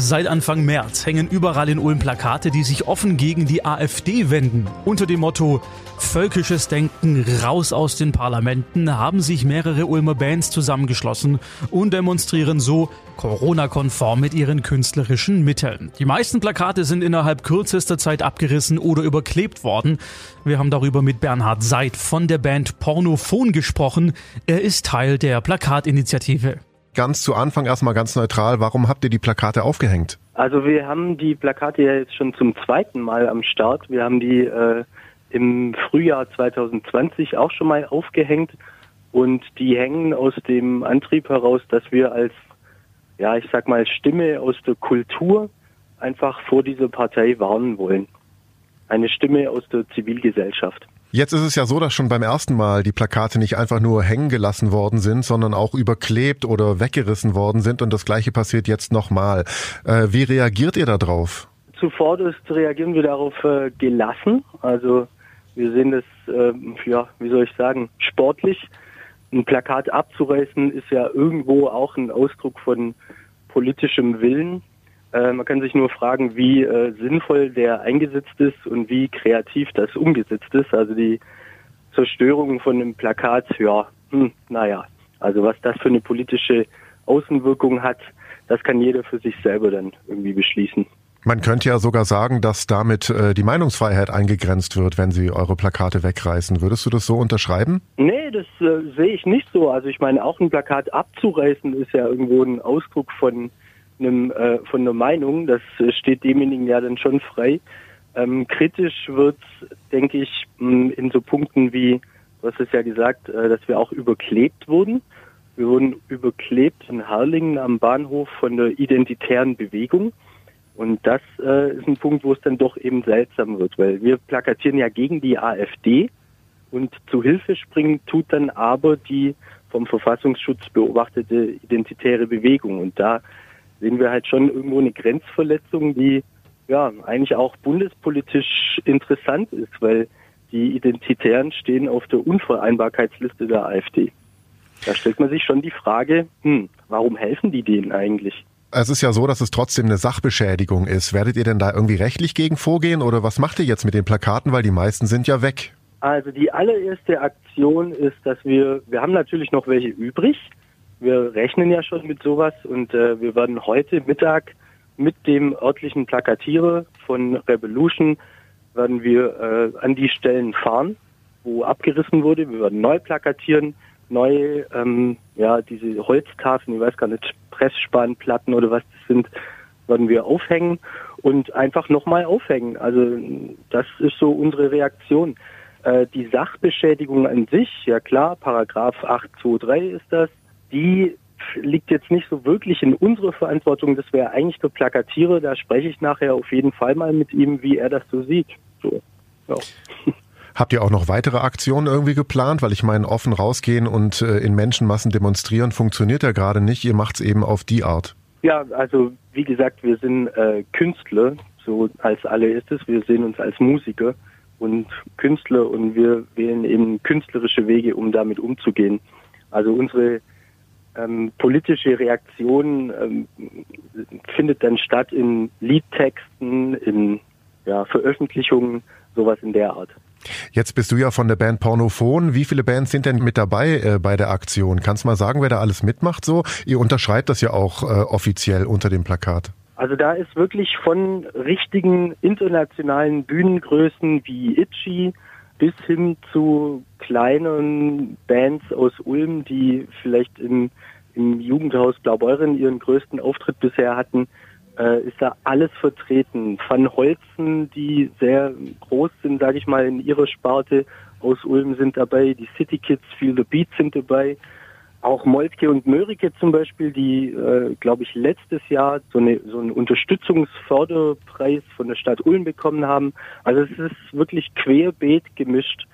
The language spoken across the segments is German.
Seit Anfang März hängen überall in Ulm Plakate, die sich offen gegen die AfD wenden. Unter dem Motto Völkisches Denken raus aus den Parlamenten haben sich mehrere Ulmer Bands zusammengeschlossen und demonstrieren so Corona-konform mit ihren künstlerischen Mitteln. Die meisten Plakate sind innerhalb kürzester Zeit abgerissen oder überklebt worden. Wir haben darüber mit Bernhard Seid von der Band Pornophon gesprochen. Er ist Teil der Plakatinitiative ganz zu Anfang erstmal ganz neutral, warum habt ihr die Plakate aufgehängt? Also wir haben die Plakate ja jetzt schon zum zweiten Mal am Start. Wir haben die äh, im Frühjahr 2020 auch schon mal aufgehängt und die hängen aus dem Antrieb heraus, dass wir als, ja, ich sag mal, Stimme aus der Kultur einfach vor dieser Partei warnen wollen. Eine Stimme aus der Zivilgesellschaft. Jetzt ist es ja so, dass schon beim ersten Mal die Plakate nicht einfach nur hängen gelassen worden sind, sondern auch überklebt oder weggerissen worden sind und das gleiche passiert jetzt nochmal. Äh, wie reagiert ihr darauf? Zuvorderst reagieren wir darauf äh, gelassen. Also wir sehen das, äh, ja, wie soll ich sagen, sportlich. Ein Plakat abzureißen ist ja irgendwo auch ein Ausdruck von politischem Willen. Äh, man kann sich nur fragen, wie äh, sinnvoll der eingesetzt ist und wie kreativ das umgesetzt ist. Also die Zerstörung von einem Plakat, ja, hm, naja, also was das für eine politische Außenwirkung hat, das kann jeder für sich selber dann irgendwie beschließen. Man könnte ja sogar sagen, dass damit äh, die Meinungsfreiheit eingegrenzt wird, wenn Sie eure Plakate wegreißen. Würdest du das so unterschreiben? Nee, das äh, sehe ich nicht so. Also ich meine, auch ein Plakat abzureißen ist ja irgendwo ein Ausdruck von einem, äh, von einer Meinung. Das äh, steht demjenigen ja dann schon frei. Ähm, kritisch wird, denke ich, in so Punkten wie, du hast es ja gesagt, äh, dass wir auch überklebt wurden. Wir wurden überklebt in Harlingen am Bahnhof von der identitären Bewegung. Und das äh, ist ein Punkt, wo es dann doch eben seltsam wird, weil wir plakatieren ja gegen die AfD und zu Hilfe springen tut dann aber die vom Verfassungsschutz beobachtete identitäre Bewegung. Und da sehen wir halt schon irgendwo eine Grenzverletzung, die ja eigentlich auch bundespolitisch interessant ist, weil die Identitären stehen auf der Unvereinbarkeitsliste der AfD. Da stellt man sich schon die Frage, hm, warum helfen die denen eigentlich? Es ist ja so, dass es trotzdem eine Sachbeschädigung ist. Werdet ihr denn da irgendwie rechtlich gegen vorgehen oder was macht ihr jetzt mit den Plakaten, weil die meisten sind ja weg? Also die allererste Aktion ist, dass wir, wir haben natürlich noch welche übrig, wir rechnen ja schon mit sowas und äh, wir werden heute Mittag mit dem örtlichen Plakatierer von Revolution werden wir äh, an die Stellen fahren, wo abgerissen wurde. Wir werden neu plakatieren, neue, ähm, ja, diese Holztafeln, ich weiß gar nicht, Pressspanplatten oder was das sind, werden wir aufhängen und einfach nochmal aufhängen. Also das ist so unsere Reaktion. Äh, die Sachbeschädigung an sich, ja klar, Paragraph 823 ist das, die liegt jetzt nicht so wirklich in unserer Verantwortung. Das wäre eigentlich der Plakatiere. Da spreche ich nachher auf jeden Fall mal mit ihm, wie er das so sieht. So, ja. Habt ihr auch noch weitere Aktionen irgendwie geplant? Weil ich meine, offen rausgehen und äh, in Menschenmassen demonstrieren funktioniert ja gerade nicht. Ihr macht es eben auf die Art. Ja, also wie gesagt, wir sind äh, Künstler, so als allererstes. Wir sehen uns als Musiker und Künstler und wir wählen eben künstlerische Wege, um damit umzugehen. Also unsere ähm, politische Reaktion ähm, findet dann statt in Liedtexten, in ja, Veröffentlichungen, sowas in der Art. Jetzt bist du ja von der Band Pornophon. Wie viele Bands sind denn mit dabei äh, bei der Aktion? Kannst du mal sagen, wer da alles mitmacht so? Ihr unterschreibt das ja auch äh, offiziell unter dem Plakat. Also da ist wirklich von richtigen internationalen Bühnengrößen wie Itchy bis hin zu kleinen Bands aus Ulm, die vielleicht im, im Jugendhaus Blaubeuren ihren größten Auftritt bisher hatten, äh, ist da alles vertreten. Van Holzen, die sehr groß sind, sage ich mal, in ihrer Sparte aus Ulm sind dabei, die City Kids, Feel the Beat sind dabei, auch Moltke und Mörike zum Beispiel, die, äh, glaube ich, letztes Jahr so, eine, so einen Unterstützungsförderpreis von der Stadt Ulm bekommen haben. Also es ist wirklich querbeet gemischt.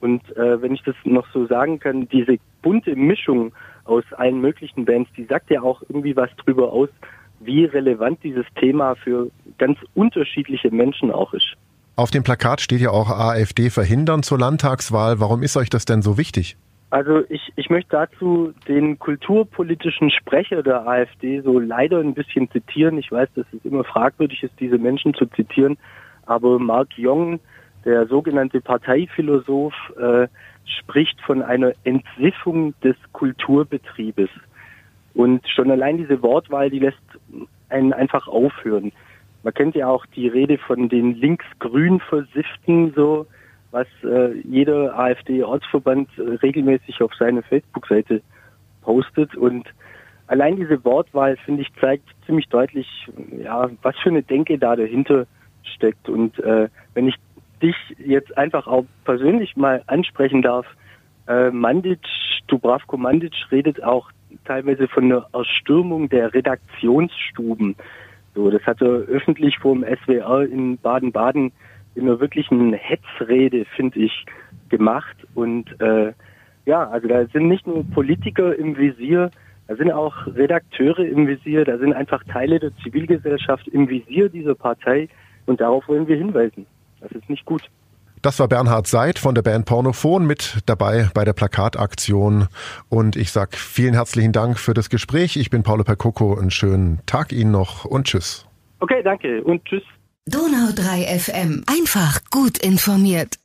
Und äh, wenn ich das noch so sagen kann, diese bunte Mischung aus allen möglichen Bands, die sagt ja auch irgendwie was drüber aus, wie relevant dieses Thema für ganz unterschiedliche Menschen auch ist. Auf dem Plakat steht ja auch AfD verhindern zur Landtagswahl. Warum ist euch das denn so wichtig? Also ich, ich möchte dazu den kulturpolitischen Sprecher der AfD so leider ein bisschen zitieren. Ich weiß, dass es immer fragwürdig ist, diese Menschen zu zitieren, aber Mark Jong, der sogenannte Parteiphilosoph, äh, spricht von einer Entsiffung des Kulturbetriebes. Und schon allein diese Wortwahl, die lässt einen einfach aufhören. Man kennt ja auch die Rede von den links-grün Versifften so was äh, jeder AfD-Ortsverband äh, regelmäßig auf seine Facebook-Seite postet. Und allein diese Wortwahl, finde ich, zeigt ziemlich deutlich, ja, was für eine Denke da dahinter steckt. Und äh, wenn ich dich jetzt einfach auch persönlich mal ansprechen darf, äh, Mandic, Dubravko Mandic redet auch teilweise von einer Erstürmung der Redaktionsstuben. So, das hat er öffentlich vor dem SWR in Baden-Baden in einer wirklichen Hetzrede, finde ich, gemacht. Und äh, ja, also da sind nicht nur Politiker im Visier, da sind auch Redakteure im Visier, da sind einfach Teile der Zivilgesellschaft im Visier dieser Partei und darauf wollen wir hinweisen. Das ist nicht gut. Das war Bernhard Seid von der Band Pornophon mit dabei bei der Plakataktion. Und ich sag vielen herzlichen Dank für das Gespräch. Ich bin Paulo Percoco. Einen schönen Tag Ihnen noch und tschüss. Okay, danke und tschüss. Donau 3 FM. Einfach gut informiert.